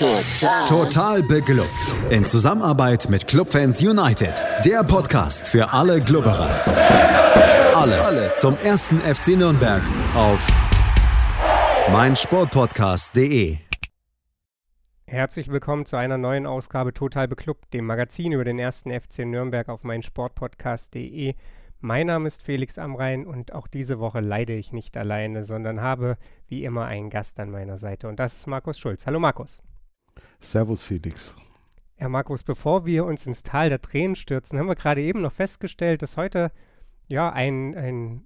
Total. Total beglückt. In Zusammenarbeit mit Clubfans United. Der Podcast für alle Glubberer. Alles, Alles zum ersten FC Nürnberg auf meinsportpodcast.de. Herzlich willkommen zu einer neuen Ausgabe Total Beklubbt, dem Magazin über den ersten FC Nürnberg auf meinsportpodcast.de. Mein Name ist Felix Amrain und auch diese Woche leide ich nicht alleine, sondern habe wie immer einen Gast an meiner Seite und das ist Markus Schulz. Hallo Markus. Servus Felix. Ja Markus, bevor wir uns ins Tal der Tränen stürzen, haben wir gerade eben noch festgestellt, dass heute ja ein, ein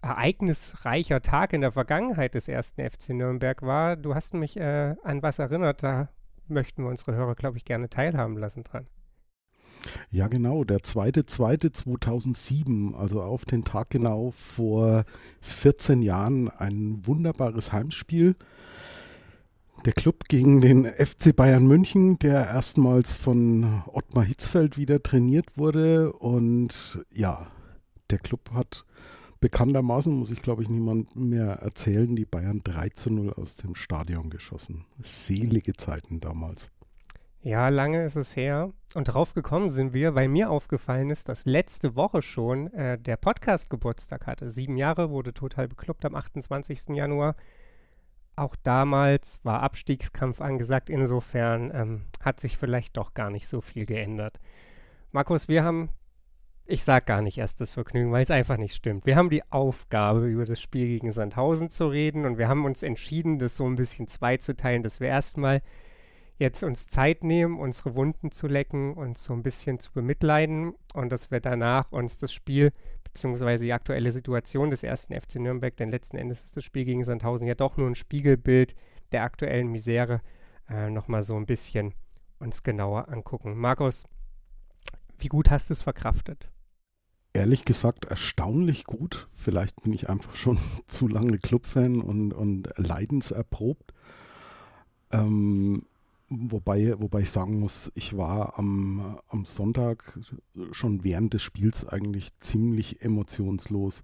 ereignisreicher Tag in der Vergangenheit des ersten FC Nürnberg war. Du hast mich äh, an was erinnert, da möchten wir unsere Hörer, glaube ich, gerne teilhaben lassen dran. Ja, genau, der 2.2.2007, also auf den Tag genau vor 14 Jahren, ein wunderbares Heimspiel. Der Club gegen den FC Bayern München, der erstmals von Ottmar Hitzfeld wieder trainiert wurde. Und ja, der Club hat bekanntermaßen, muss ich glaube ich niemand mehr erzählen, die Bayern 3 zu 0 aus dem Stadion geschossen. Selige Zeiten damals. Ja, lange ist es her. Und darauf gekommen sind wir, weil mir aufgefallen ist, dass letzte Woche schon äh, der Podcast Geburtstag hatte. Sieben Jahre wurde total bekloppt am 28. Januar. Auch damals war Abstiegskampf angesagt. Insofern ähm, hat sich vielleicht doch gar nicht so viel geändert. Markus, wir haben, ich sag gar nicht erst das Vergnügen, weil es einfach nicht stimmt. Wir haben die Aufgabe, über das Spiel gegen Sandhausen zu reden und wir haben uns entschieden, das so ein bisschen zweizuteilen, dass wir erstmal jetzt uns Zeit nehmen, unsere Wunden zu lecken, uns so ein bisschen zu bemitleiden und dass wir danach uns das Spiel bzw. die aktuelle Situation des ersten FC Nürnberg, denn letzten Endes ist das Spiel gegen Sandhausen ja doch nur ein Spiegelbild der aktuellen Misere, äh, nochmal so ein bisschen uns genauer angucken. Markus, wie gut hast du es verkraftet? Ehrlich gesagt, erstaunlich gut. Vielleicht bin ich einfach schon zu lange Clubfan und, und leidenserprobt. Ähm, Wobei, wobei ich sagen muss, ich war am, am Sonntag schon während des Spiels eigentlich ziemlich emotionslos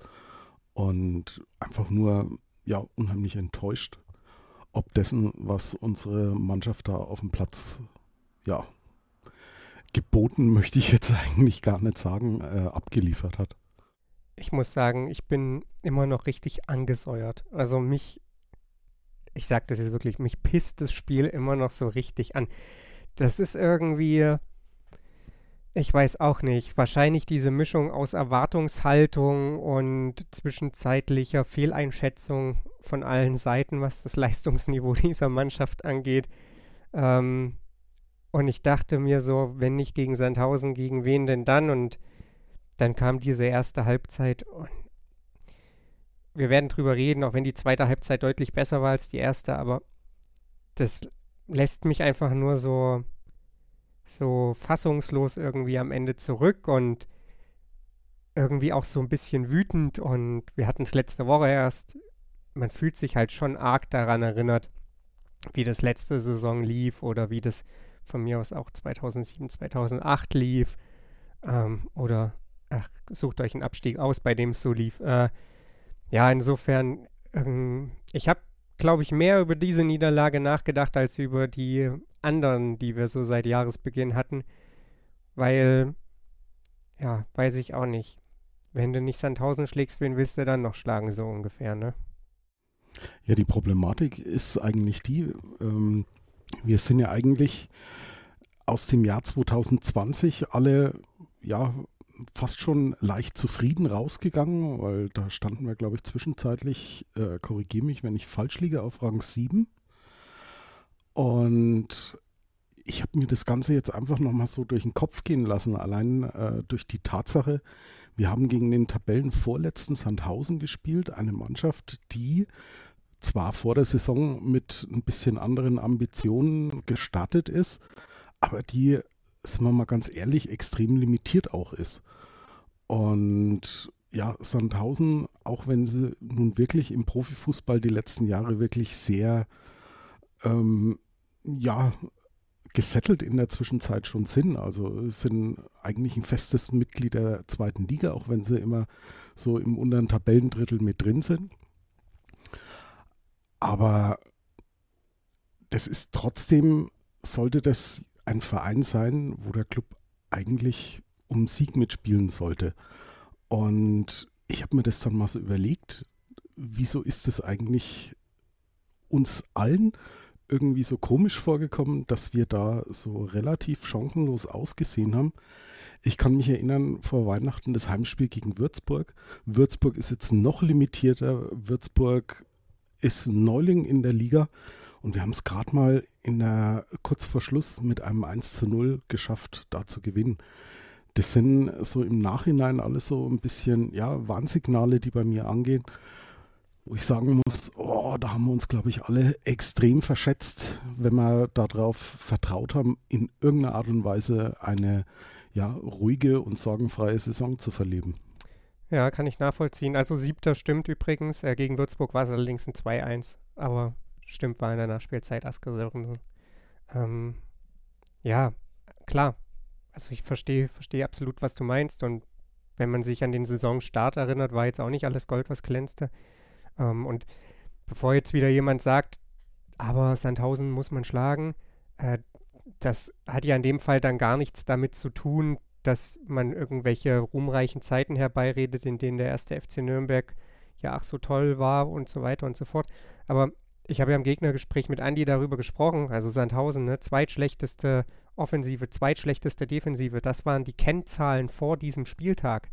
und einfach nur ja, unheimlich enttäuscht, ob dessen, was unsere Mannschaft da auf dem Platz ja, geboten, möchte ich jetzt eigentlich gar nicht sagen, äh, abgeliefert hat. Ich muss sagen, ich bin immer noch richtig angesäuert. Also mich ich sage das jetzt wirklich, mich pisst das Spiel immer noch so richtig an. Das ist irgendwie, ich weiß auch nicht, wahrscheinlich diese Mischung aus Erwartungshaltung und zwischenzeitlicher Fehleinschätzung von allen Seiten, was das Leistungsniveau dieser Mannschaft angeht. Ähm, und ich dachte mir so, wenn nicht gegen Sandhausen, gegen wen denn dann? Und dann kam diese erste Halbzeit und wir werden drüber reden, auch wenn die zweite Halbzeit deutlich besser war als die erste, aber das lässt mich einfach nur so, so fassungslos irgendwie am Ende zurück und irgendwie auch so ein bisschen wütend und wir hatten es letzte Woche erst, man fühlt sich halt schon arg daran erinnert, wie das letzte Saison lief oder wie das von mir aus auch 2007, 2008 lief ähm, oder ach, sucht euch einen Abstieg aus, bei dem es so lief. Äh, ja, insofern, ähm, ich habe, glaube ich, mehr über diese Niederlage nachgedacht als über die anderen, die wir so seit Jahresbeginn hatten. Weil, ja, weiß ich auch nicht. Wenn du nicht Sandhausen schlägst, wen willst du dann noch schlagen, so ungefähr, ne? Ja, die Problematik ist eigentlich die, ähm, wir sind ja eigentlich aus dem Jahr 2020 alle ja fast schon leicht zufrieden rausgegangen, weil da standen wir, glaube ich, zwischenzeitlich, äh, korrigiere mich, wenn ich falsch liege, auf Rang 7. Und ich habe mir das Ganze jetzt einfach nochmal so durch den Kopf gehen lassen, allein äh, durch die Tatsache, wir haben gegen den Tabellenvorletzten Sandhausen gespielt, eine Mannschaft, die zwar vor der Saison mit ein bisschen anderen Ambitionen gestartet ist, aber die sind wir mal ganz ehrlich, extrem limitiert auch ist. Und ja, Sandhausen, auch wenn sie nun wirklich im Profifußball die letzten Jahre wirklich sehr, ähm, ja, gesettelt in der Zwischenzeit schon sind. Also sind eigentlich ein festes Mitglied der zweiten Liga, auch wenn sie immer so im unteren Tabellendrittel mit drin sind. Aber das ist trotzdem, sollte das ein Verein sein, wo der Club eigentlich um Sieg mitspielen sollte. Und ich habe mir das dann mal so überlegt, wieso ist es eigentlich uns allen irgendwie so komisch vorgekommen, dass wir da so relativ chancenlos ausgesehen haben. Ich kann mich erinnern, vor Weihnachten das Heimspiel gegen Würzburg. Würzburg ist jetzt noch limitierter. Würzburg ist Neuling in der Liga und wir haben es gerade mal in der kurz vor Schluss mit einem 1 zu 0 geschafft, da zu gewinnen. Das sind so im Nachhinein alles so ein bisschen, ja, Warnsignale, die bei mir angehen, wo ich sagen muss, oh, da haben wir uns, glaube ich, alle extrem verschätzt, wenn wir darauf vertraut haben, in irgendeiner Art und Weise eine ja, ruhige und sorgenfreie Saison zu verleben. Ja, kann ich nachvollziehen. Also siebter stimmt übrigens. Äh, gegen Würzburg war es allerdings ein 2-1. Aber stimmt, war in der Nachspielzeit Asker ähm, Ja, klar. Also ich verstehe versteh absolut, was du meinst. Und wenn man sich an den Saisonstart erinnert, war jetzt auch nicht alles Gold, was glänzte. Ähm, und bevor jetzt wieder jemand sagt, aber Sandhausen muss man schlagen, äh, das hat ja in dem Fall dann gar nichts damit zu tun, dass man irgendwelche ruhmreichen Zeiten herbeiredet, in denen der erste FC Nürnberg ja ach so toll war und so weiter und so fort. Aber ich habe ja im Gegnergespräch mit Andi darüber gesprochen, also Sandhausen, ne, zweitschlechteste Offensive, zweitschlechteste Defensive, das waren die Kennzahlen vor diesem Spieltag.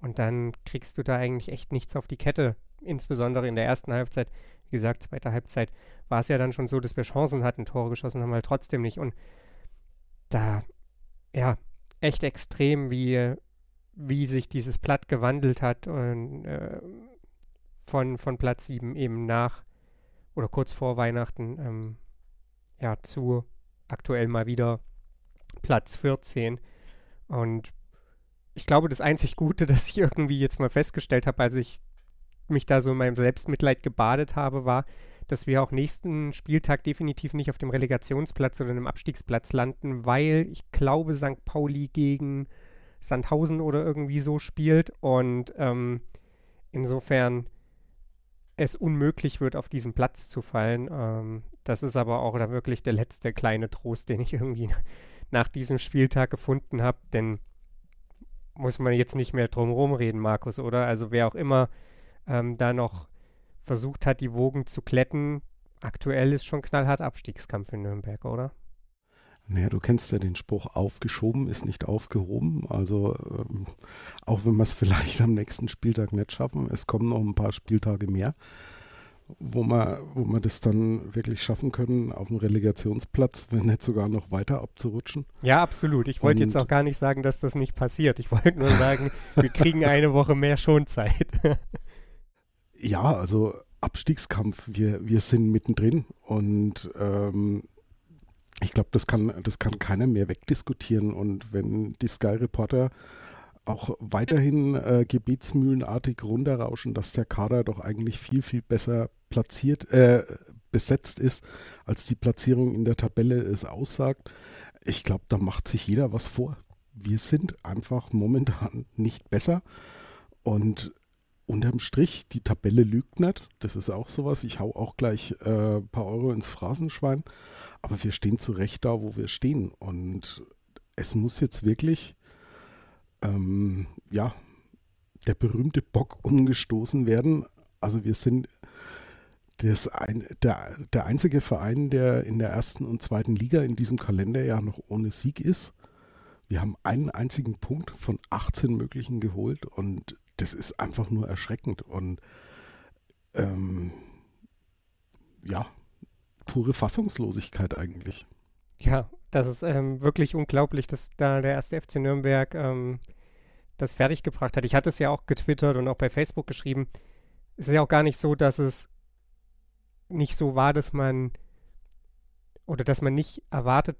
Und dann kriegst du da eigentlich echt nichts auf die Kette, insbesondere in der ersten Halbzeit. Wie gesagt, zweite Halbzeit war es ja dann schon so, dass wir Chancen hatten, Tore geschossen haben, halt trotzdem nicht. Und da, ja, echt extrem, wie, wie sich dieses Blatt gewandelt hat und, äh, von, von Platz 7 eben nach oder kurz vor Weihnachten ähm, ja, zu aktuell mal wieder Platz 14. Und ich glaube, das einzig Gute, das ich irgendwie jetzt mal festgestellt habe, als ich mich da so in meinem Selbstmitleid gebadet habe, war, dass wir auch nächsten Spieltag definitiv nicht auf dem Relegationsplatz oder einem Abstiegsplatz landen, weil ich glaube, St. Pauli gegen Sandhausen oder irgendwie so spielt und ähm, insofern es unmöglich wird, auf diesen Platz zu fallen. Ähm, das ist aber auch da wirklich der letzte kleine Trost, den ich irgendwie nach diesem Spieltag gefunden habe, denn muss man jetzt nicht mehr drum reden, Markus, oder? Also wer auch immer ähm, da noch versucht hat, die Wogen zu kletten. Aktuell ist schon knallhart Abstiegskampf in Nürnberg, oder? Naja, du kennst ja den Spruch, aufgeschoben ist nicht aufgehoben. Also ähm, auch wenn wir es vielleicht am nächsten Spieltag nicht schaffen, es kommen noch ein paar Spieltage mehr, wo wir, wo wir das dann wirklich schaffen können, auf dem Relegationsplatz, wenn nicht sogar noch weiter abzurutschen. Ja, absolut. Ich wollte jetzt auch gar nicht sagen, dass das nicht passiert. Ich wollte nur sagen, wir kriegen eine Woche mehr Schonzeit. ja, also Abstiegskampf, wir, wir sind mittendrin und ähm, ich glaube, das kann, das kann keiner mehr wegdiskutieren. Und wenn die Sky Reporter auch weiterhin äh, gebetsmühlenartig runterrauschen, dass der Kader doch eigentlich viel, viel besser platziert, äh, besetzt ist, als die Platzierung in der Tabelle es aussagt. Ich glaube, da macht sich jeder was vor. Wir sind einfach momentan nicht besser. Und unterm Strich, die Tabelle lügt nicht. Das ist auch sowas. Ich hau auch gleich ein äh, paar Euro ins Phrasenschwein. Aber wir stehen zu Recht da, wo wir stehen. Und es muss jetzt wirklich, ähm, ja, der berühmte Bock umgestoßen werden. Also wir sind das ein, der, der einzige Verein, der in der ersten und zweiten Liga in diesem Kalenderjahr noch ohne Sieg ist. Wir haben einen einzigen Punkt von 18 möglichen geholt und das ist einfach nur erschreckend und ähm, ja, pure Fassungslosigkeit eigentlich. Ja, das ist ähm, wirklich unglaublich, dass da der erste FC Nürnberg ähm, das fertiggebracht hat. Ich hatte es ja auch getwittert und auch bei Facebook geschrieben. Es ist ja auch gar nicht so, dass es nicht so war, dass man oder dass man nicht erwartet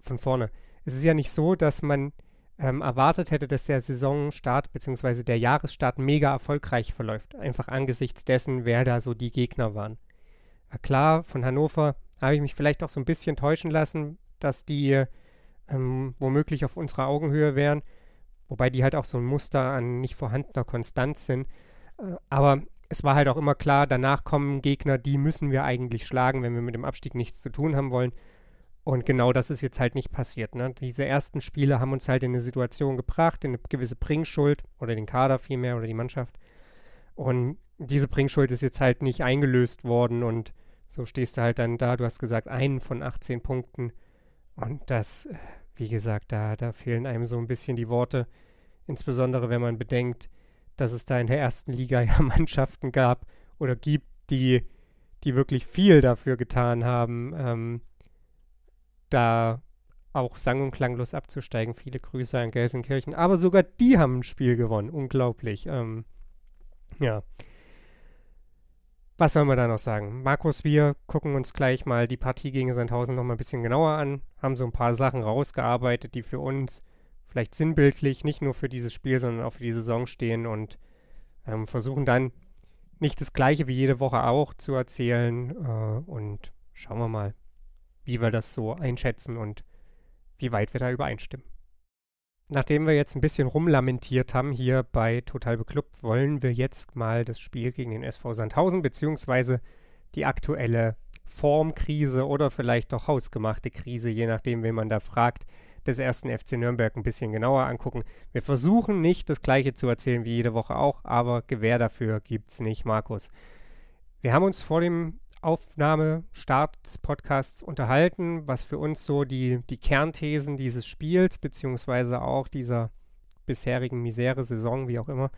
von vorne. Es ist ja nicht so, dass man ähm, erwartet hätte, dass der Saisonstart bzw. der Jahresstart mega erfolgreich verläuft. Einfach angesichts dessen, wer da so die Gegner waren. Ja, klar, von Hannover habe ich mich vielleicht auch so ein bisschen täuschen lassen, dass die ähm, womöglich auf unserer Augenhöhe wären, wobei die halt auch so ein Muster an nicht vorhandener Konstanz sind. Äh, aber es war halt auch immer klar, danach kommen Gegner, die müssen wir eigentlich schlagen, wenn wir mit dem Abstieg nichts zu tun haben wollen. Und genau das ist jetzt halt nicht passiert. Ne? Diese ersten Spiele haben uns halt in eine Situation gebracht, in eine gewisse Bringschuld oder den Kader vielmehr oder die Mannschaft. Und diese Bringschuld ist jetzt halt nicht eingelöst worden und so stehst du halt dann da. Du hast gesagt, einen von 18 Punkten. Und das, wie gesagt, da, da fehlen einem so ein bisschen die Worte. Insbesondere wenn man bedenkt, dass es da in der ersten Liga ja Mannschaften gab oder gibt, die, die wirklich viel dafür getan haben, ähm, da auch sang- und klanglos abzusteigen. Viele Grüße an Gelsenkirchen. Aber sogar die haben ein Spiel gewonnen. Unglaublich. Ähm, ja. Was soll man da noch sagen? Markus, wir gucken uns gleich mal die Partie gegen Sandhausen noch mal ein bisschen genauer an, haben so ein paar Sachen rausgearbeitet, die für uns vielleicht sinnbildlich nicht nur für dieses Spiel, sondern auch für die Saison stehen und ähm, versuchen dann nicht das gleiche wie jede Woche auch zu erzählen äh, und schauen wir mal, wie wir das so einschätzen und wie weit wir da übereinstimmen. Nachdem wir jetzt ein bisschen rumlamentiert haben hier bei Total Beklubbt, wollen wir jetzt mal das Spiel gegen den SV Sandhausen beziehungsweise die aktuelle Formkrise oder vielleicht doch hausgemachte Krise, je nachdem, wen man da fragt, des ersten FC Nürnberg ein bisschen genauer angucken. Wir versuchen nicht das gleiche zu erzählen wie jede Woche auch, aber Gewähr dafür gibt es nicht, Markus. Wir haben uns vor dem Aufnahmestart des Podcasts unterhalten, was für uns so die, die Kernthesen dieses Spiels, beziehungsweise auch dieser bisherigen Misere-Saison, wie auch immer,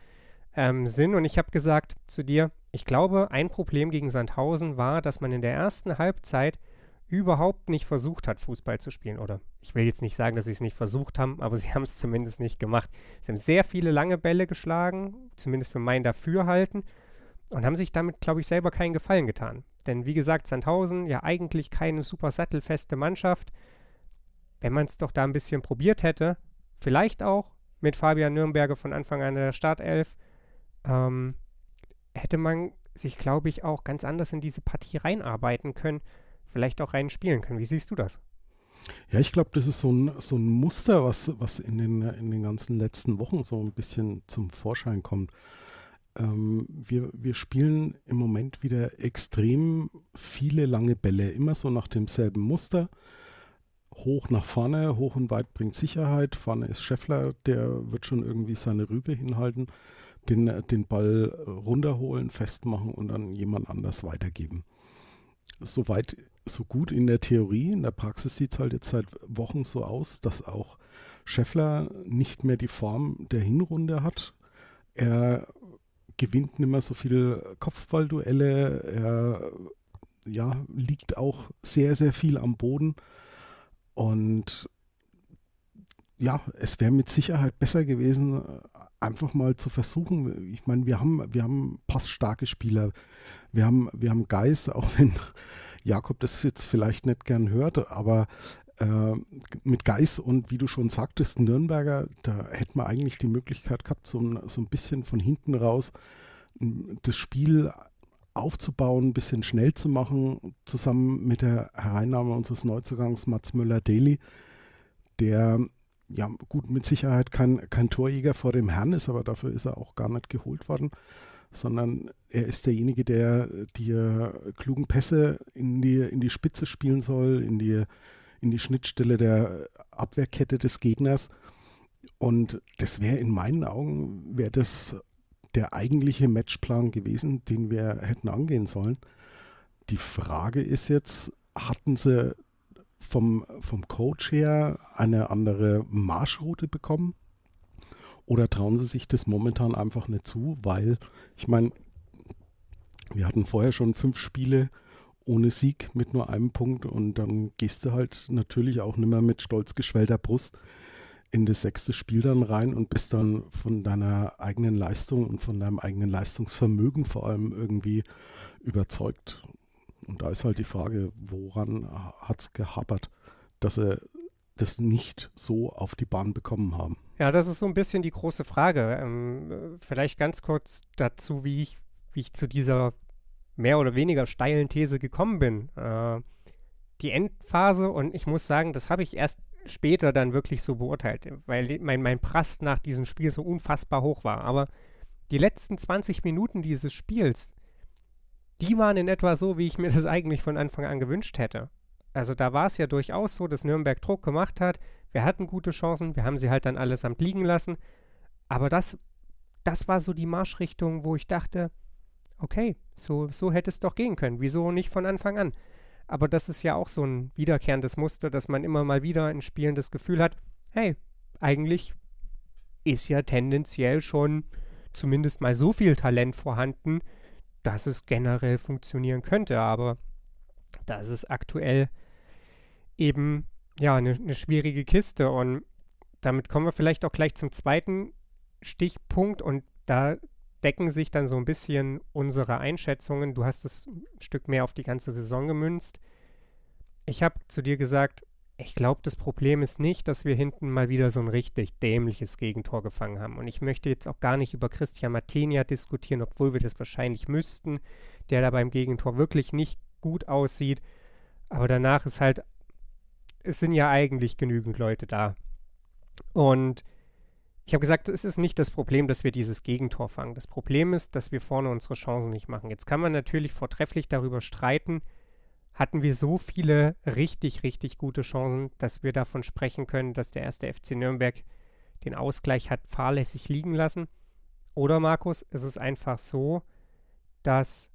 ähm, sind. Und ich habe gesagt zu dir, ich glaube, ein Problem gegen Sandhausen war, dass man in der ersten Halbzeit überhaupt nicht versucht hat, Fußball zu spielen. Oder ich will jetzt nicht sagen, dass sie es nicht versucht haben, aber sie haben es zumindest nicht gemacht. Sie haben sehr viele lange Bälle geschlagen, zumindest für mein Dafürhalten, und haben sich damit, glaube ich, selber keinen Gefallen getan. Denn wie gesagt, Sandhausen ja eigentlich keine super sattelfeste Mannschaft. Wenn man es doch da ein bisschen probiert hätte, vielleicht auch mit Fabian Nürnberger von Anfang an der Startelf, ähm, hätte man sich, glaube ich, auch ganz anders in diese Partie reinarbeiten können, vielleicht auch reinspielen können. Wie siehst du das? Ja, ich glaube, das ist so ein, so ein Muster, was, was in, den, in den ganzen letzten Wochen so ein bisschen zum Vorschein kommt. Ähm, wir, wir spielen im Moment wieder extrem viele lange Bälle, immer so nach demselben Muster. Hoch nach vorne, hoch und weit bringt Sicherheit. Vorne ist Scheffler, der wird schon irgendwie seine Rübe hinhalten, den, den Ball runterholen, festmachen und dann jemand anders weitergeben. Soweit, so gut in der Theorie. In der Praxis sieht es halt jetzt seit Wochen so aus, dass auch Scheffler nicht mehr die Form der Hinrunde hat. Er gewinnt nicht mehr so viele Kopfballduelle. Er ja, liegt auch sehr, sehr viel am Boden. Und ja, es wäre mit Sicherheit besser gewesen, einfach mal zu versuchen. Ich meine, wir haben, wir haben passstarke Spieler. Wir haben, wir haben Geis, auch wenn Jakob das jetzt vielleicht nicht gern hört, aber äh, mit Geis und wie du schon sagtest, Nürnberger, da hätte man eigentlich die Möglichkeit gehabt, so ein, so ein bisschen von hinten raus das Spiel aufzubauen, ein bisschen schnell zu machen, zusammen mit der Hereinnahme unseres Neuzugangs Mats Müller-Deli, der ja gut mit Sicherheit kein, kein Torjäger vor dem Herrn ist, aber dafür ist er auch gar nicht geholt worden, sondern er ist derjenige, der die klugen Pässe in die, in die Spitze spielen soll, in die in die Schnittstelle der Abwehrkette des Gegners. Und das wäre in meinen Augen, wäre das der eigentliche Matchplan gewesen, den wir hätten angehen sollen. Die Frage ist jetzt, hatten sie vom, vom Coach her eine andere Marschroute bekommen? Oder trauen sie sich das momentan einfach nicht zu? Weil, ich meine, wir hatten vorher schon fünf Spiele ohne Sieg mit nur einem Punkt und dann gehst du halt natürlich auch nicht mehr mit stolz geschwellter Brust in das sechste Spiel dann rein und bist dann von deiner eigenen Leistung und von deinem eigenen Leistungsvermögen vor allem irgendwie überzeugt. Und da ist halt die Frage, woran hat es gehapert, dass sie das nicht so auf die Bahn bekommen haben? Ja, das ist so ein bisschen die große Frage. Ähm, vielleicht ganz kurz dazu, wie ich, wie ich zu dieser mehr oder weniger steilen These gekommen bin. Äh, die Endphase, und ich muss sagen, das habe ich erst später dann wirklich so beurteilt, weil mein, mein Prast nach diesem Spiel so unfassbar hoch war. Aber die letzten 20 Minuten dieses Spiels, die waren in etwa so, wie ich mir das eigentlich von Anfang an gewünscht hätte. Also da war es ja durchaus so, dass Nürnberg Druck gemacht hat. Wir hatten gute Chancen, wir haben sie halt dann allesamt liegen lassen. Aber das, das war so die Marschrichtung, wo ich dachte, okay, so, so hätte es doch gehen können. Wieso nicht von Anfang an? Aber das ist ja auch so ein wiederkehrendes Muster, dass man immer mal wieder in Spielen das Gefühl hat, hey, eigentlich ist ja tendenziell schon zumindest mal so viel Talent vorhanden, dass es generell funktionieren könnte. Aber da ist es aktuell eben ja eine ne schwierige Kiste. Und damit kommen wir vielleicht auch gleich zum zweiten Stichpunkt. Und da decken sich dann so ein bisschen unsere Einschätzungen. Du hast es ein Stück mehr auf die ganze Saison gemünzt. Ich habe zu dir gesagt, ich glaube, das Problem ist nicht, dass wir hinten mal wieder so ein richtig dämliches Gegentor gefangen haben. Und ich möchte jetzt auch gar nicht über Christian Martenia diskutieren, obwohl wir das wahrscheinlich müssten, der da beim Gegentor wirklich nicht gut aussieht. Aber danach ist halt, es sind ja eigentlich genügend Leute da. Und ich habe gesagt, es ist nicht das Problem, dass wir dieses Gegentor fangen. Das Problem ist, dass wir vorne unsere Chancen nicht machen. Jetzt kann man natürlich vortrefflich darüber streiten, hatten wir so viele richtig, richtig gute Chancen, dass wir davon sprechen können, dass der erste FC Nürnberg den Ausgleich hat fahrlässig liegen lassen. Oder Markus, ist es einfach so, dass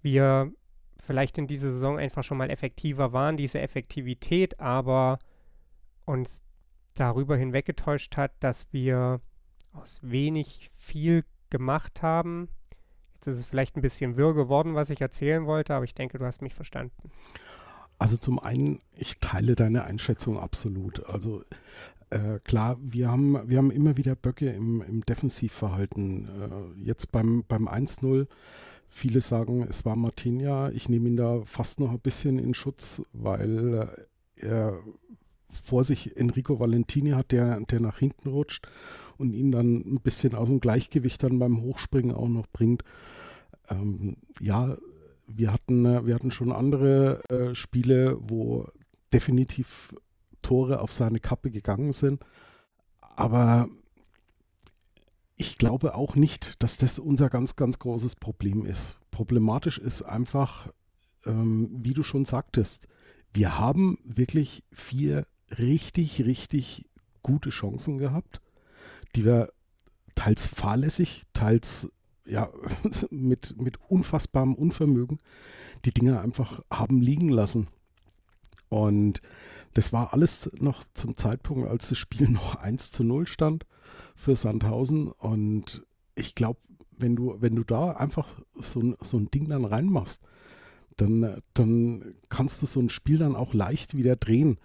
wir vielleicht in dieser Saison einfach schon mal effektiver waren, diese Effektivität aber uns darüber hinweggetäuscht hat, dass wir aus wenig viel gemacht haben. Jetzt ist es vielleicht ein bisschen wirr geworden, was ich erzählen wollte, aber ich denke, du hast mich verstanden. Also zum einen, ich teile deine Einschätzung absolut. Also äh, klar, wir haben, wir haben immer wieder Böcke im, im Defensivverhalten. Äh, jetzt beim, beim 1-0, viele sagen, es war Martinia. Ich nehme ihn da fast noch ein bisschen in Schutz, weil äh, er vor sich Enrico Valentini hat, der, der nach hinten rutscht und ihn dann ein bisschen aus dem Gleichgewicht dann beim Hochspringen auch noch bringt. Ähm, ja, wir hatten, wir hatten schon andere äh, Spiele, wo definitiv Tore auf seine Kappe gegangen sind. Aber ich glaube auch nicht, dass das unser ganz, ganz großes Problem ist. Problematisch ist einfach, ähm, wie du schon sagtest, wir haben wirklich vier richtig, richtig gute Chancen gehabt, die wir teils fahrlässig, teils ja, mit, mit unfassbarem Unvermögen die Dinge einfach haben liegen lassen. Und das war alles noch zum Zeitpunkt, als das Spiel noch 1 zu 0 stand für Sandhausen. Und ich glaube, wenn du, wenn du da einfach so, so ein Ding dann reinmachst, dann, dann kannst du so ein Spiel dann auch leicht wieder drehen.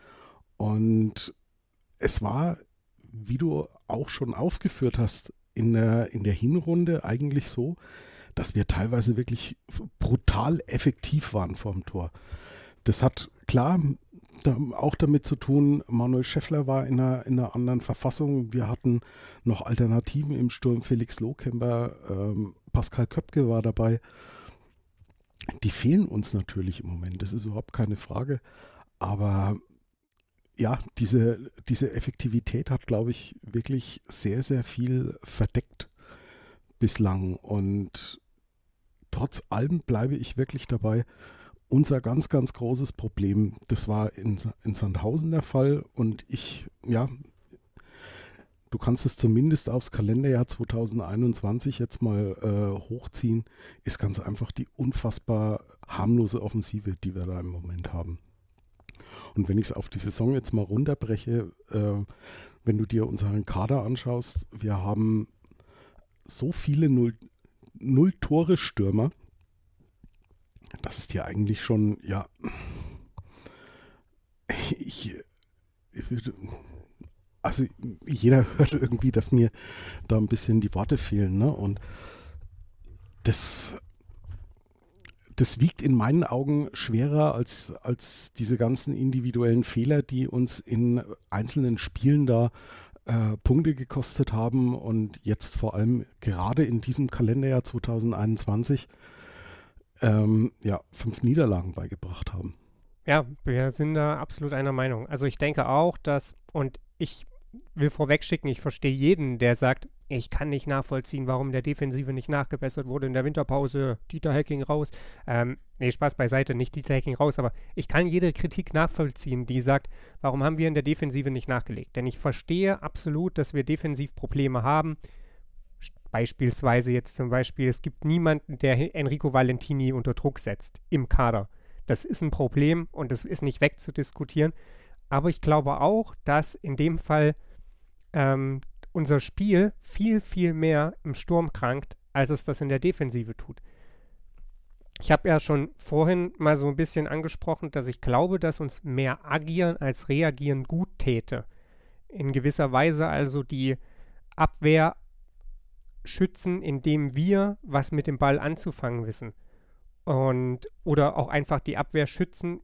Und es war, wie du auch schon aufgeführt hast, in der, in der Hinrunde eigentlich so, dass wir teilweise wirklich brutal effektiv waren vor dem Tor. Das hat klar auch damit zu tun, Manuel Scheffler war in einer, in einer anderen Verfassung. Wir hatten noch Alternativen im Sturm. Felix Lohkemper, ähm, Pascal Köpke war dabei. Die fehlen uns natürlich im Moment, das ist überhaupt keine Frage. Aber ja, diese, diese Effektivität hat, glaube ich, wirklich sehr, sehr viel verdeckt bislang. Und trotz allem bleibe ich wirklich dabei. Unser ganz, ganz großes Problem, das war in, in Sandhausen der Fall. Und ich, ja, du kannst es zumindest aufs Kalenderjahr 2021 jetzt mal äh, hochziehen, ist ganz einfach die unfassbar harmlose Offensive, die wir da im Moment haben. Und wenn ich es auf die Saison jetzt mal runterbreche, äh, wenn du dir unseren Kader anschaust, wir haben so viele Null, Null Tore Stürmer, das ist ja eigentlich schon, ja, ich, also jeder hört irgendwie, dass mir da ein bisschen die Worte fehlen, ne? Und das das wiegt in meinen Augen schwerer als, als diese ganzen individuellen Fehler, die uns in einzelnen Spielen da äh, Punkte gekostet haben und jetzt vor allem gerade in diesem Kalenderjahr 2021 ähm, ja, fünf Niederlagen beigebracht haben. Ja, wir sind da absolut einer Meinung. Also ich denke auch, dass, und ich will vorwegschicken, ich verstehe jeden, der sagt, ich kann nicht nachvollziehen, warum der Defensive nicht nachgebessert wurde in der Winterpause. Dieter Hacking raus. Ähm, nee, Spaß beiseite, nicht Dieter Hacking raus, aber ich kann jede Kritik nachvollziehen, die sagt, warum haben wir in der Defensive nicht nachgelegt? Denn ich verstehe absolut, dass wir defensiv Probleme haben. Beispielsweise jetzt zum Beispiel, es gibt niemanden, der Enrico Valentini unter Druck setzt im Kader. Das ist ein Problem und das ist nicht wegzudiskutieren. Aber ich glaube auch, dass in dem Fall ähm, unser Spiel viel, viel mehr im Sturm krankt, als es das in der Defensive tut. Ich habe ja schon vorhin mal so ein bisschen angesprochen, dass ich glaube, dass uns mehr agieren als reagieren gut täte. In gewisser Weise also die Abwehr schützen, indem wir was mit dem Ball anzufangen wissen. Und oder auch einfach die Abwehr schützen,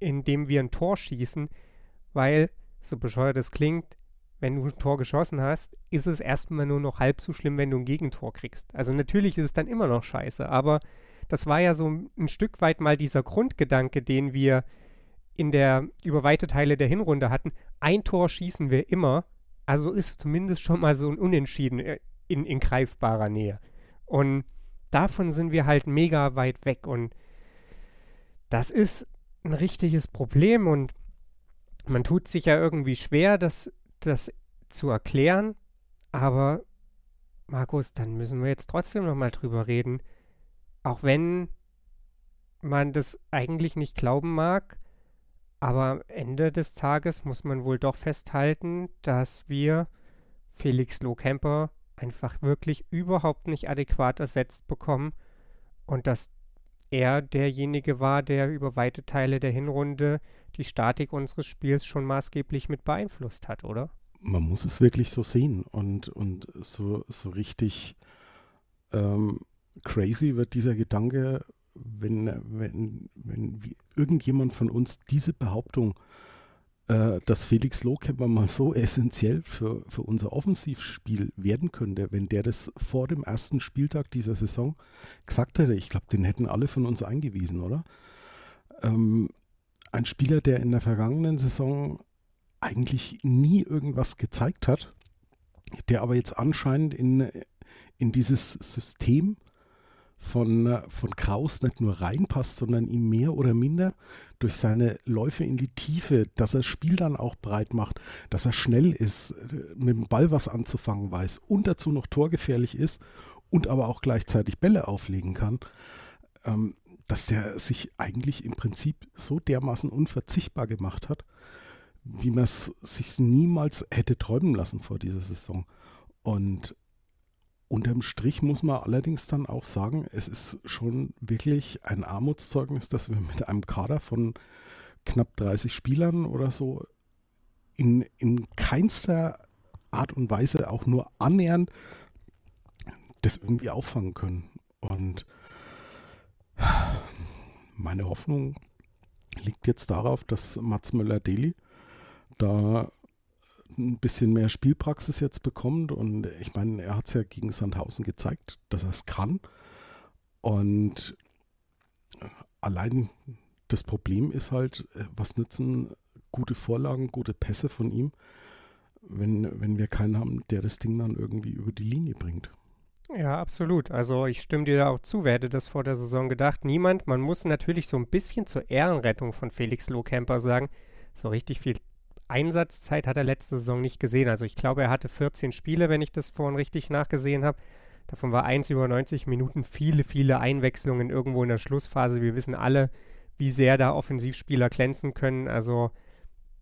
indem wir ein Tor schießen, weil, so bescheuert es klingt, wenn du ein Tor geschossen hast, ist es erstmal nur noch halb so schlimm, wenn du ein Gegentor kriegst. Also natürlich ist es dann immer noch scheiße, aber das war ja so ein Stück weit mal dieser Grundgedanke, den wir in der über weite Teile der Hinrunde hatten. Ein Tor schießen wir immer, also ist zumindest schon mal so ein Unentschieden äh, in, in greifbarer Nähe. Und davon sind wir halt mega weit weg und das ist ein richtiges Problem und man tut sich ja irgendwie schwer, das, das zu erklären, aber Markus, dann müssen wir jetzt trotzdem nochmal drüber reden. Auch wenn man das eigentlich nicht glauben mag, aber am Ende des Tages muss man wohl doch festhalten, dass wir Felix Lohkemper einfach wirklich überhaupt nicht adäquat ersetzt bekommen und dass er derjenige war, der über weite Teile der Hinrunde die Statik unseres Spiels schon maßgeblich mit beeinflusst hat, oder? Man muss es wirklich so sehen und, und so, so richtig ähm, crazy wird dieser Gedanke, wenn, wenn, wenn irgendjemand von uns diese Behauptung äh, dass Felix Lohkemper mal so essentiell für, für unser Offensivspiel werden könnte, wenn der das vor dem ersten Spieltag dieser Saison gesagt hätte. Ich glaube, den hätten alle von uns eingewiesen, oder? Ähm, ein Spieler, der in der vergangenen Saison eigentlich nie irgendwas gezeigt hat, der aber jetzt anscheinend in, in dieses System von, von Kraus nicht nur reinpasst, sondern ihm mehr oder minder durch seine Läufe in die Tiefe, dass er das Spiel dann auch breit macht, dass er schnell ist, mit dem Ball was anzufangen weiß und dazu noch torgefährlich ist und aber auch gleichzeitig Bälle auflegen kann, ähm, dass der sich eigentlich im Prinzip so dermaßen unverzichtbar gemacht hat, wie man es sich niemals hätte träumen lassen vor dieser Saison. Und Unterm Strich muss man allerdings dann auch sagen, es ist schon wirklich ein Armutszeugnis, dass wir mit einem Kader von knapp 30 Spielern oder so in, in keinster Art und Weise auch nur annähernd das irgendwie auffangen können. Und meine Hoffnung liegt jetzt darauf, dass Mats Möller-Deli da ein bisschen mehr Spielpraxis jetzt bekommt. Und ich meine, er hat es ja gegen Sandhausen gezeigt, dass er es kann. Und allein das Problem ist halt, äh, was nützen gute Vorlagen, gute Pässe von ihm, wenn, wenn wir keinen haben, der das Ding dann irgendwie über die Linie bringt. Ja, absolut. Also ich stimme dir da auch zu. Wer hätte das vor der Saison gedacht? Niemand. Man muss natürlich so ein bisschen zur Ehrenrettung von Felix Lohkemper sagen, so richtig viel Einsatzzeit hat er letzte Saison nicht gesehen. Also ich glaube, er hatte 14 Spiele, wenn ich das vorhin richtig nachgesehen habe. Davon war eins über 90 Minuten, viele, viele Einwechslungen irgendwo in der Schlussphase. Wir wissen alle, wie sehr da Offensivspieler glänzen können. Also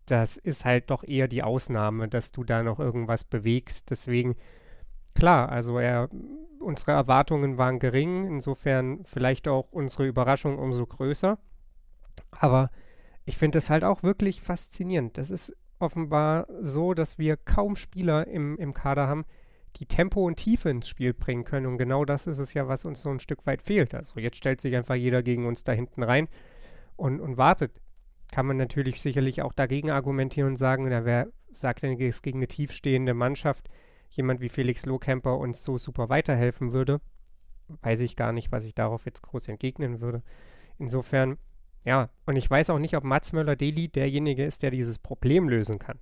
das ist halt doch eher die Ausnahme, dass du da noch irgendwas bewegst. Deswegen, klar, also er, unsere Erwartungen waren gering, insofern vielleicht auch unsere Überraschung umso größer. Aber ich finde das halt auch wirklich faszinierend. Das ist offenbar so, dass wir kaum Spieler im, im Kader haben, die Tempo und Tiefe ins Spiel bringen können. Und genau das ist es ja, was uns so ein Stück weit fehlt. Also jetzt stellt sich einfach jeder gegen uns da hinten rein und, und wartet. Kann man natürlich sicherlich auch dagegen argumentieren und sagen, na, wer sagt denn, es gegen eine tiefstehende Mannschaft jemand wie Felix Lohkemper uns so super weiterhelfen würde? Weiß ich gar nicht, was ich darauf jetzt groß entgegnen würde. Insofern ja, und ich weiß auch nicht, ob Mats Möller-Deli derjenige ist, der dieses Problem lösen kann.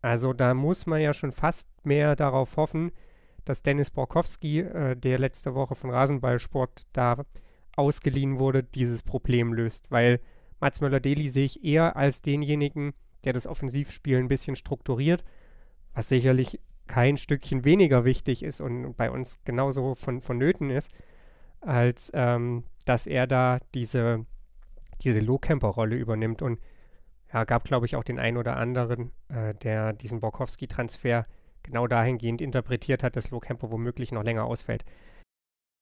Also da muss man ja schon fast mehr darauf hoffen, dass Dennis Borkowski, äh, der letzte Woche von Rasenballsport da ausgeliehen wurde, dieses Problem löst. Weil Mats Möller-Deli sehe ich eher als denjenigen, der das Offensivspiel ein bisschen strukturiert, was sicherlich kein Stückchen weniger wichtig ist und bei uns genauso von, vonnöten ist, als ähm, dass er da diese, diese Low-Camper-Rolle übernimmt. Und ja, gab, glaube ich, auch den einen oder anderen, äh, der diesen Borkowski-Transfer genau dahingehend interpretiert hat, dass Low-Camper womöglich noch länger ausfällt.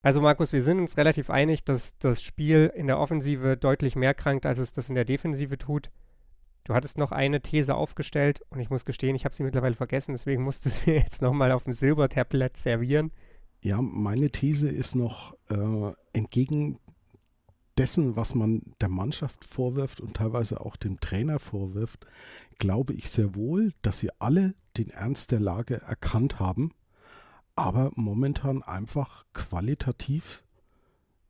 Also Markus, wir sind uns relativ einig, dass das Spiel in der Offensive deutlich mehr krankt, als es das in der Defensive tut. Du hattest noch eine These aufgestellt und ich muss gestehen, ich habe sie mittlerweile vergessen, deswegen musst du es mir jetzt nochmal auf dem Silbertablett servieren. Ja, meine These ist noch äh, entgegen dessen, was man der Mannschaft vorwirft und teilweise auch dem Trainer vorwirft, glaube ich sehr wohl, dass sie alle den Ernst der Lage erkannt haben aber momentan einfach qualitativ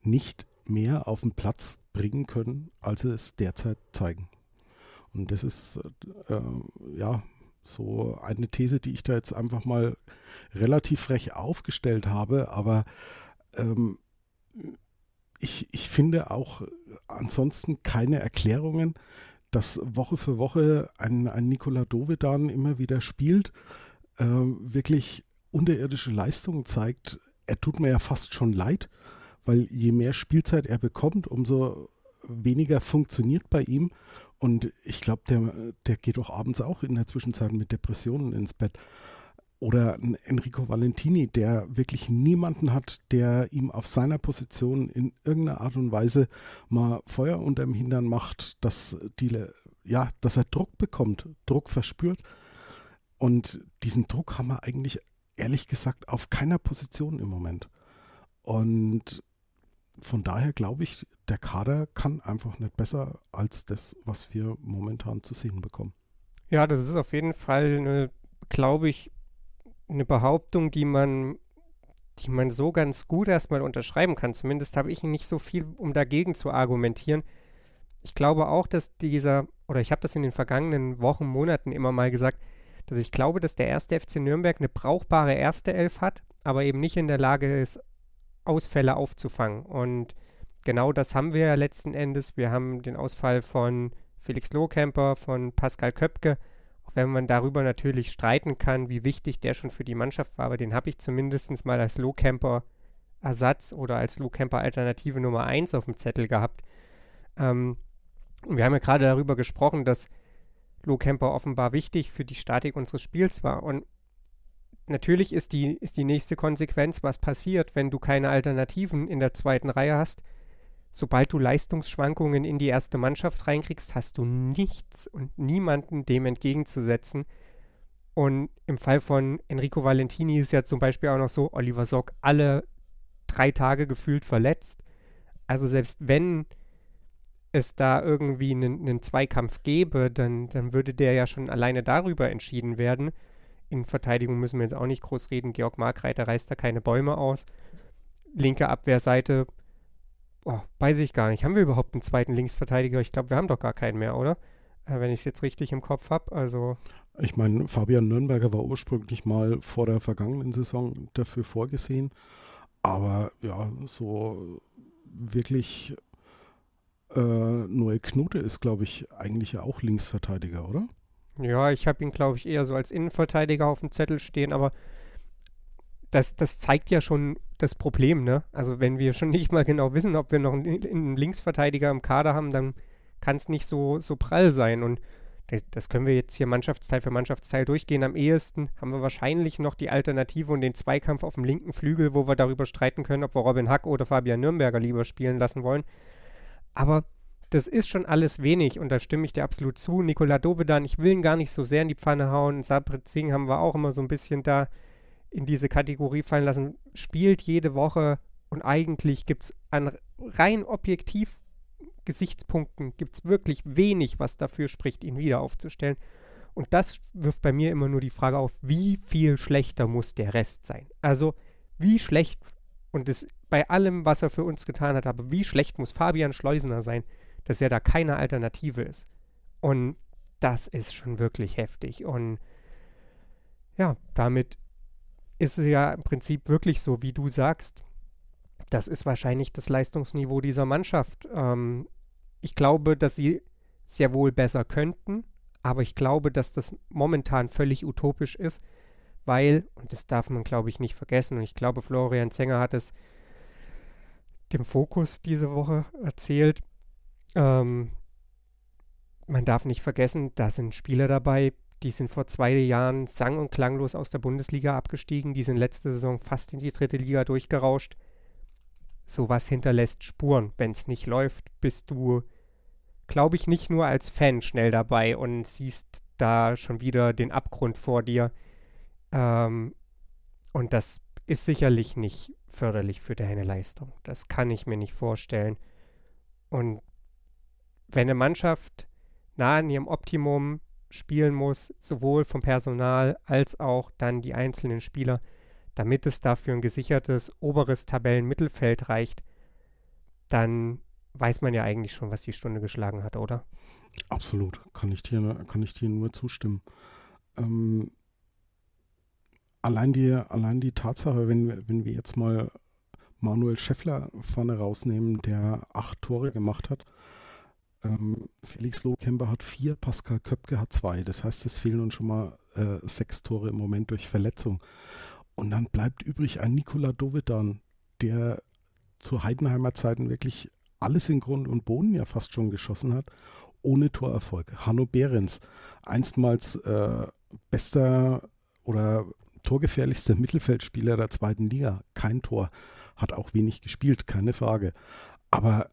nicht mehr auf den Platz bringen können, als sie es derzeit zeigen. Und das ist äh, ja so eine These, die ich da jetzt einfach mal relativ frech aufgestellt habe, aber ähm, ich, ich finde auch ansonsten keine Erklärungen, dass Woche für Woche ein, ein Nikola Dovedan immer wieder spielt, äh, wirklich unterirdische Leistungen zeigt, er tut mir ja fast schon leid, weil je mehr Spielzeit er bekommt, umso weniger funktioniert bei ihm. Und ich glaube, der, der geht doch abends auch in der Zwischenzeit mit Depressionen ins Bett. Oder ein Enrico Valentini, der wirklich niemanden hat, der ihm auf seiner Position in irgendeiner Art und Weise mal Feuer unterm Hintern macht, dass, die, ja, dass er Druck bekommt, Druck verspürt. Und diesen Druck haben wir eigentlich ehrlich gesagt auf keiner Position im Moment. Und von daher glaube ich, der Kader kann einfach nicht besser als das, was wir momentan zu sehen bekommen. Ja, das ist auf jeden Fall glaube ich, eine Behauptung, die man, die man so ganz gut erstmal unterschreiben kann. Zumindest habe ich nicht so viel, um dagegen zu argumentieren. Ich glaube auch, dass dieser, oder ich habe das in den vergangenen Wochen, Monaten immer mal gesagt, dass ich glaube, dass der erste FC Nürnberg eine brauchbare erste Elf hat, aber eben nicht in der Lage ist, Ausfälle aufzufangen. Und genau das haben wir ja letzten Endes. Wir haben den Ausfall von Felix Lohkemper, von Pascal Köpke, auch wenn man darüber natürlich streiten kann, wie wichtig der schon für die Mannschaft war, aber den habe ich zumindest mal als Lohkemper Ersatz oder als Lohkemper Alternative Nummer 1 auf dem Zettel gehabt. Ähm, wir haben ja gerade darüber gesprochen, dass Low Camper offenbar wichtig für die Statik unseres Spiels war. Und natürlich ist die, ist die nächste Konsequenz, was passiert, wenn du keine Alternativen in der zweiten Reihe hast. Sobald du Leistungsschwankungen in die erste Mannschaft reinkriegst, hast du nichts und niemanden dem entgegenzusetzen. Und im Fall von Enrico Valentini ist ja zum Beispiel auch noch so, Oliver Sock alle drei Tage gefühlt verletzt. Also selbst wenn es da irgendwie einen, einen Zweikampf gäbe, dann, dann würde der ja schon alleine darüber entschieden werden. In Verteidigung müssen wir jetzt auch nicht groß reden. Georg Markreiter reißt da keine Bäume aus. Linke Abwehrseite, oh, weiß ich gar nicht. Haben wir überhaupt einen zweiten Linksverteidiger? Ich glaube, wir haben doch gar keinen mehr, oder? Äh, wenn ich es jetzt richtig im Kopf habe. Also. Ich meine, Fabian Nürnberger war ursprünglich mal vor der vergangenen Saison dafür vorgesehen. Aber ja, so wirklich äh, Noel Knote ist, glaube ich, eigentlich ja auch Linksverteidiger, oder? Ja, ich habe ihn, glaube ich, eher so als Innenverteidiger auf dem Zettel stehen, aber das, das zeigt ja schon das Problem, ne? Also wenn wir schon nicht mal genau wissen, ob wir noch einen, einen Linksverteidiger im Kader haben, dann kann es nicht so, so prall sein. Und das können wir jetzt hier Mannschaftsteil für Mannschaftsteil durchgehen. Am ehesten haben wir wahrscheinlich noch die Alternative und den Zweikampf auf dem linken Flügel, wo wir darüber streiten können, ob wir Robin Hack oder Fabian Nürnberger lieber spielen lassen wollen. Aber das ist schon alles wenig und da stimme ich dir absolut zu. Nikola Dovedan, ich will ihn gar nicht so sehr in die Pfanne hauen. Sabrit Singh haben wir auch immer so ein bisschen da in diese Kategorie fallen lassen. Spielt jede Woche und eigentlich gibt es an rein objektiv Gesichtspunkten gibt es wirklich wenig, was dafür spricht, ihn wieder aufzustellen. Und das wirft bei mir immer nur die Frage auf, wie viel schlechter muss der Rest sein? Also, wie schlecht, und das bei allem, was er für uns getan hat, aber wie schlecht muss Fabian Schleusener sein, dass er da keine Alternative ist. Und das ist schon wirklich heftig. Und ja, damit ist es ja im Prinzip wirklich so, wie du sagst. Das ist wahrscheinlich das Leistungsniveau dieser Mannschaft. Ähm, ich glaube, dass sie sehr wohl besser könnten, aber ich glaube, dass das momentan völlig utopisch ist, weil, und das darf man, glaube ich, nicht vergessen, und ich glaube, Florian Zenger hat es dem Fokus diese Woche erzählt, ähm, man darf nicht vergessen, da sind Spieler dabei, die sind vor zwei Jahren sang- und klanglos aus der Bundesliga abgestiegen, die sind letzte Saison fast in die dritte Liga durchgerauscht. Sowas hinterlässt Spuren. Wenn es nicht läuft, bist du glaube ich, nicht nur als Fan schnell dabei und siehst da schon wieder den Abgrund vor dir. Ähm, und das ist sicherlich nicht förderlich für deine Leistung. Das kann ich mir nicht vorstellen. Und wenn eine Mannschaft nah an ihrem Optimum spielen muss, sowohl vom Personal als auch dann die einzelnen Spieler, damit es dafür ein gesichertes oberes Tabellenmittelfeld reicht, dann weiß man ja eigentlich schon, was die Stunde geschlagen hat, oder? Absolut, kann ich dir, kann ich dir nur zustimmen. Ähm, allein, die, allein die Tatsache, wenn, wenn wir jetzt mal Manuel Scheffler vorne rausnehmen, der acht Tore gemacht hat, ähm, Felix Lohkemper hat vier, Pascal Köpke hat zwei. Das heißt, es fehlen uns schon mal äh, sechs Tore im Moment durch Verletzung. Und dann bleibt übrig ein Nikola Dovedan, der zu Heidenheimer Zeiten wirklich alles in Grund und Boden ja fast schon geschossen hat, ohne Torerfolg. Hanno Behrens, einstmals äh, bester oder torgefährlichster Mittelfeldspieler der zweiten Liga, kein Tor, hat auch wenig gespielt, keine Frage. Aber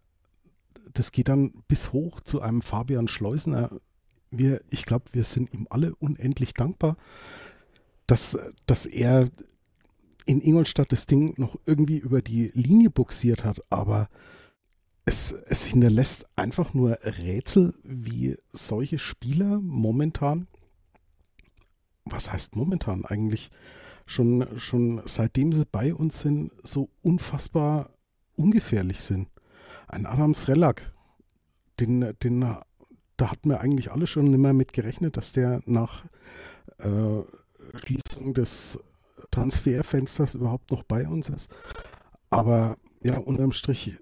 das geht dann bis hoch zu einem Fabian Schleusener. Wir, ich glaube, wir sind ihm alle unendlich dankbar, dass, dass er in Ingolstadt das Ding noch irgendwie über die Linie buxiert hat. Aber es, es hinterlässt einfach nur Rätsel, wie solche Spieler momentan, was heißt momentan eigentlich, schon, schon seitdem sie bei uns sind, so unfassbar ungefährlich sind. Ein Adam Srelak, den, den, da hatten wir eigentlich alle schon immer mit gerechnet, dass der nach äh, Schließung des Transferfensters überhaupt noch bei uns ist. Aber ja, unterm Strich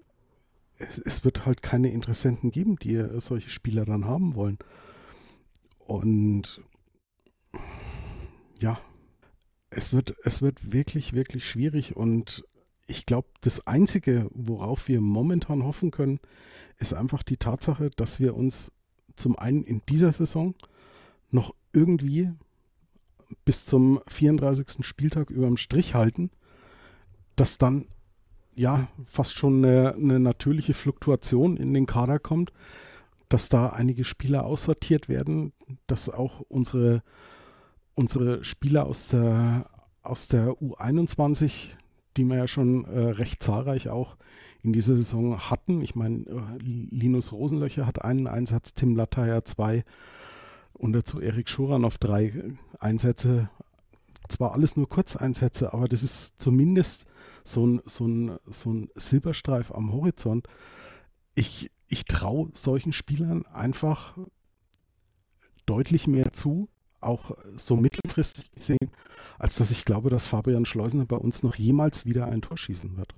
es, es, wird halt keine Interessenten geben, die solche Spieler dann haben wollen. Und ja, es wird, es wird wirklich, wirklich schwierig und ich glaube, das Einzige, worauf wir momentan hoffen können, ist einfach die Tatsache, dass wir uns zum einen in dieser Saison noch irgendwie bis zum 34. Spieltag über dem Strich halten, dass dann ja fast schon eine, eine natürliche Fluktuation in den Kader kommt, dass da einige Spieler aussortiert werden, dass auch unsere, unsere Spieler aus der, aus der U21, die wir ja schon äh, recht zahlreich auch in dieser Saison hatten. Ich meine, äh, Linus Rosenlöcher hat einen Einsatz, Tim Lattayer zwei und dazu Erik Schuran auf drei Einsätze. Zwar alles nur Kurzeinsätze, aber das ist zumindest so ein, so ein, so ein Silberstreif am Horizont. Ich, ich traue solchen Spielern einfach deutlich mehr zu, auch so mittelfristig gesehen, als dass ich glaube, dass Fabian Schleusener bei uns noch jemals wieder ein Tor schießen wird.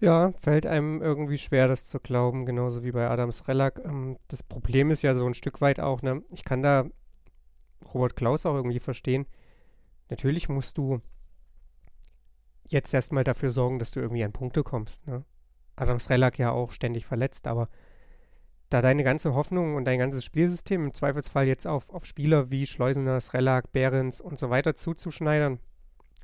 Ja, fällt einem irgendwie schwer, das zu glauben, genauso wie bei Adams Rellack. Ähm, das Problem ist ja so ein Stück weit auch, ne, ich kann da Robert Klaus auch irgendwie verstehen. Natürlich musst du jetzt erstmal dafür sorgen, dass du irgendwie an Punkte kommst. Ne? Adams Relak ja auch ständig verletzt, aber da deine ganze Hoffnung und dein ganzes Spielsystem im Zweifelsfall jetzt auf, auf Spieler wie Schleusener, Srelak, Behrens und so weiter zuzuschneidern,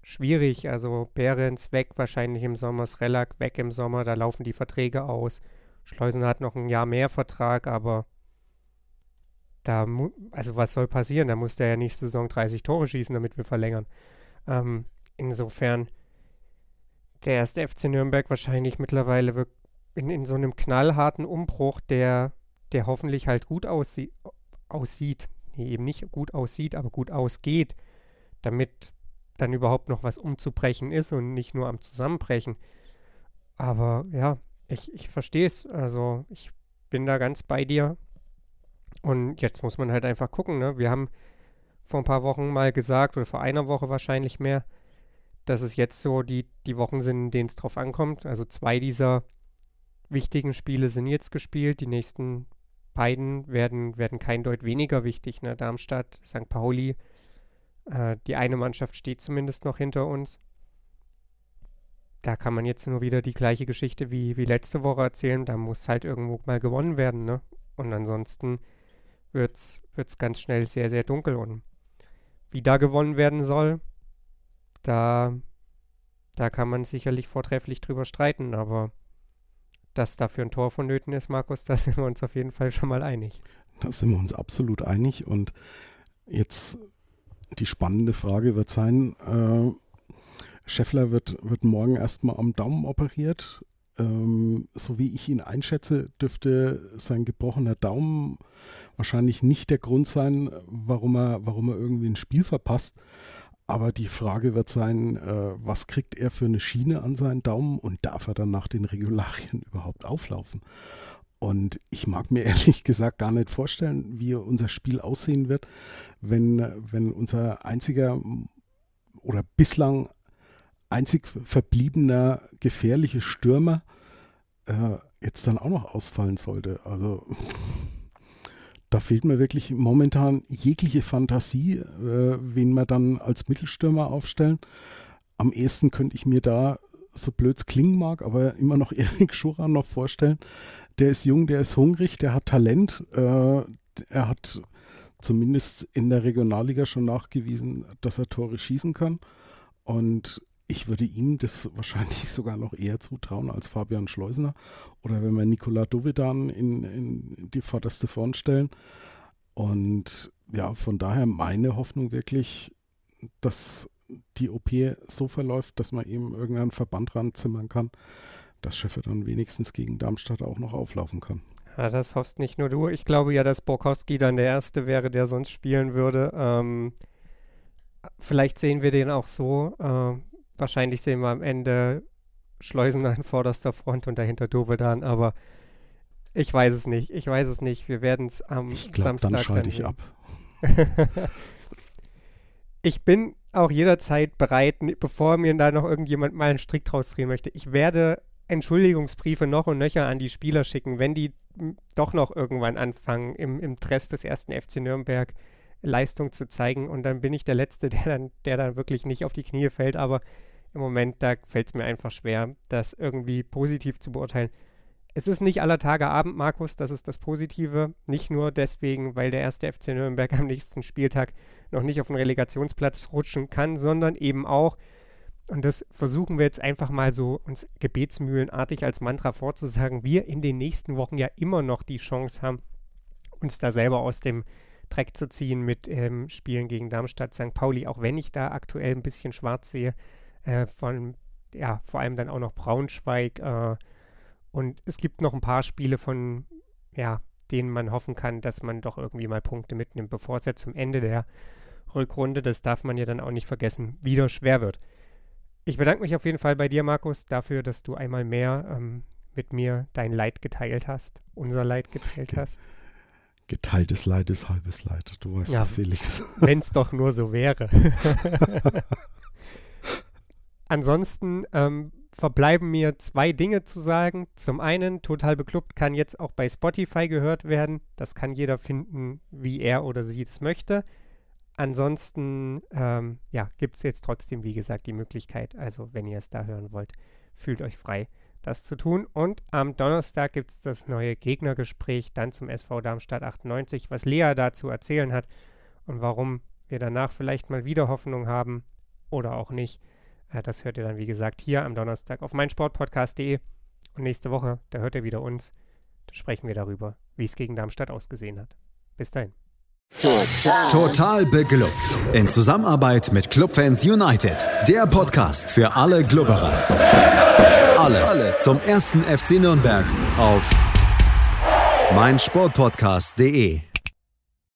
schwierig. Also Behrens weg wahrscheinlich im Sommer, Srelak weg im Sommer, da laufen die Verträge aus. Schleusener hat noch ein Jahr mehr Vertrag, aber da, also was soll passieren? Da muss der ja nächste Saison 30 Tore schießen, damit wir verlängern. Ähm, insofern der erste FC Nürnberg wahrscheinlich mittlerweile in, in so einem knallharten Umbruch, der, der hoffentlich halt gut aussie aussieht. Nee, eben nicht gut aussieht, aber gut ausgeht, damit dann überhaupt noch was umzubrechen ist und nicht nur am Zusammenbrechen. Aber ja, ich, ich verstehe es. Also ich bin da ganz bei dir. Und jetzt muss man halt einfach gucken. Ne? Wir haben vor ein paar Wochen mal gesagt, oder vor einer Woche wahrscheinlich mehr, dass es jetzt so die, die Wochen sind, in denen es drauf ankommt. Also zwei dieser wichtigen Spiele sind jetzt gespielt. Die nächsten beiden werden, werden kein Deut weniger wichtig. Ne? Darmstadt, St. Pauli. Äh, die eine Mannschaft steht zumindest noch hinter uns. Da kann man jetzt nur wieder die gleiche Geschichte wie, wie letzte Woche erzählen. Da muss halt irgendwo mal gewonnen werden. Ne? Und ansonsten wird es ganz schnell sehr, sehr dunkel. Und wie da gewonnen werden soll, da, da kann man sicherlich vortrefflich drüber streiten. Aber dass dafür ein Tor vonnöten ist, Markus, da sind wir uns auf jeden Fall schon mal einig. Da sind wir uns absolut einig. Und jetzt die spannende Frage wird sein, äh, Scheffler wird, wird morgen erstmal am Daumen operiert. Ähm, so wie ich ihn einschätze, dürfte sein gebrochener Daumen wahrscheinlich nicht der Grund sein, warum er, warum er irgendwie ein Spiel verpasst. Aber die Frage wird sein, äh, was kriegt er für eine Schiene an seinen Daumen und darf er dann nach den Regularien überhaupt auflaufen? Und ich mag mir ehrlich gesagt gar nicht vorstellen, wie unser Spiel aussehen wird, wenn, wenn unser einziger oder bislang einzig verbliebener gefährliche Stürmer äh, jetzt dann auch noch ausfallen sollte. Also da fehlt mir wirklich momentan jegliche Fantasie, äh, wen wir dann als Mittelstürmer aufstellen. Am ehesten könnte ich mir da, so blöd es klingen mag, aber immer noch Erik Schuran noch vorstellen. Der ist jung, der ist hungrig, der hat Talent. Äh, er hat zumindest in der Regionalliga schon nachgewiesen, dass er Tore schießen kann. Und ich würde ihm das wahrscheinlich sogar noch eher zutrauen als Fabian Schleusner. Oder wenn wir Nikola Dovedan in, in die vorderste Front stellen. Und ja, von daher meine Hoffnung wirklich, dass die OP so verläuft, dass man ihm irgendeinen Verband ranzimmern kann, dass Schiffe dann wenigstens gegen Darmstadt auch noch auflaufen kann. Ja, das hoffst nicht nur du. Ich glaube ja, dass Borkowski dann der Erste wäre, der sonst spielen würde. Ähm, vielleicht sehen wir den auch so. Äh, Wahrscheinlich sehen wir am Ende Schleusen an vorderster Front und dahinter Dovedan, aber ich weiß es nicht. Ich weiß es nicht. Wir werden es am ich glaub, Samstag dann schalte ich ab. ich bin auch jederzeit bereit, bevor mir da noch irgendjemand mal einen Strick draus drehen möchte. Ich werde Entschuldigungsbriefe noch und nöcher an die Spieler schicken, wenn die doch noch irgendwann anfangen, im, im Dress des ersten FC Nürnberg Leistung zu zeigen. Und dann bin ich der Letzte, der dann, der dann wirklich nicht auf die Knie fällt. Aber im Moment, da fällt es mir einfach schwer, das irgendwie positiv zu beurteilen. Es ist nicht aller Tage Abend, Markus, das ist das Positive. Nicht nur deswegen, weil der erste FC Nürnberg am nächsten Spieltag noch nicht auf den Relegationsplatz rutschen kann, sondern eben auch, und das versuchen wir jetzt einfach mal so uns gebetsmühlenartig als Mantra vorzusagen, wir in den nächsten Wochen ja immer noch die Chance haben, uns da selber aus dem Dreck zu ziehen mit ähm, Spielen gegen Darmstadt, St. Pauli, auch wenn ich da aktuell ein bisschen schwarz sehe äh, von, ja, vor allem dann auch noch Braunschweig. Äh, und es gibt noch ein paar Spiele von, ja, denen man hoffen kann, dass man doch irgendwie mal Punkte mitnimmt, bevor es jetzt zum Ende der Rückrunde, das darf man ja dann auch nicht vergessen, wieder schwer wird. Ich bedanke mich auf jeden Fall bei dir, Markus, dafür, dass du einmal mehr ähm, mit mir dein Leid geteilt hast, unser Leid geteilt hast. Geteiltes Leid ist halbes Leid. Du weißt ja, es, Felix. Wenn es doch nur so wäre. Ansonsten ähm, verbleiben mir zwei Dinge zu sagen. Zum einen, Total Beklubbt kann jetzt auch bei Spotify gehört werden. Das kann jeder finden, wie er oder sie das möchte. Ansonsten, ähm, ja, gibt es jetzt trotzdem, wie gesagt, die Möglichkeit. Also, wenn ihr es da hören wollt, fühlt euch frei, das zu tun. Und am Donnerstag gibt es das neue Gegnergespräch dann zum SV Darmstadt 98, was Lea dazu erzählen hat und warum wir danach vielleicht mal wieder Hoffnung haben oder auch nicht. Äh, das hört ihr dann, wie gesagt, hier am Donnerstag auf meinsportpodcast.de. Und nächste Woche, da hört ihr wieder uns. Da sprechen wir darüber, wie es gegen Darmstadt ausgesehen hat. Bis dahin. Total. Total beglückt. In Zusammenarbeit mit Clubfans United. Der Podcast für alle Glubberer. Alles, Alles zum ersten FC Nürnberg auf meinsportpodcast.de.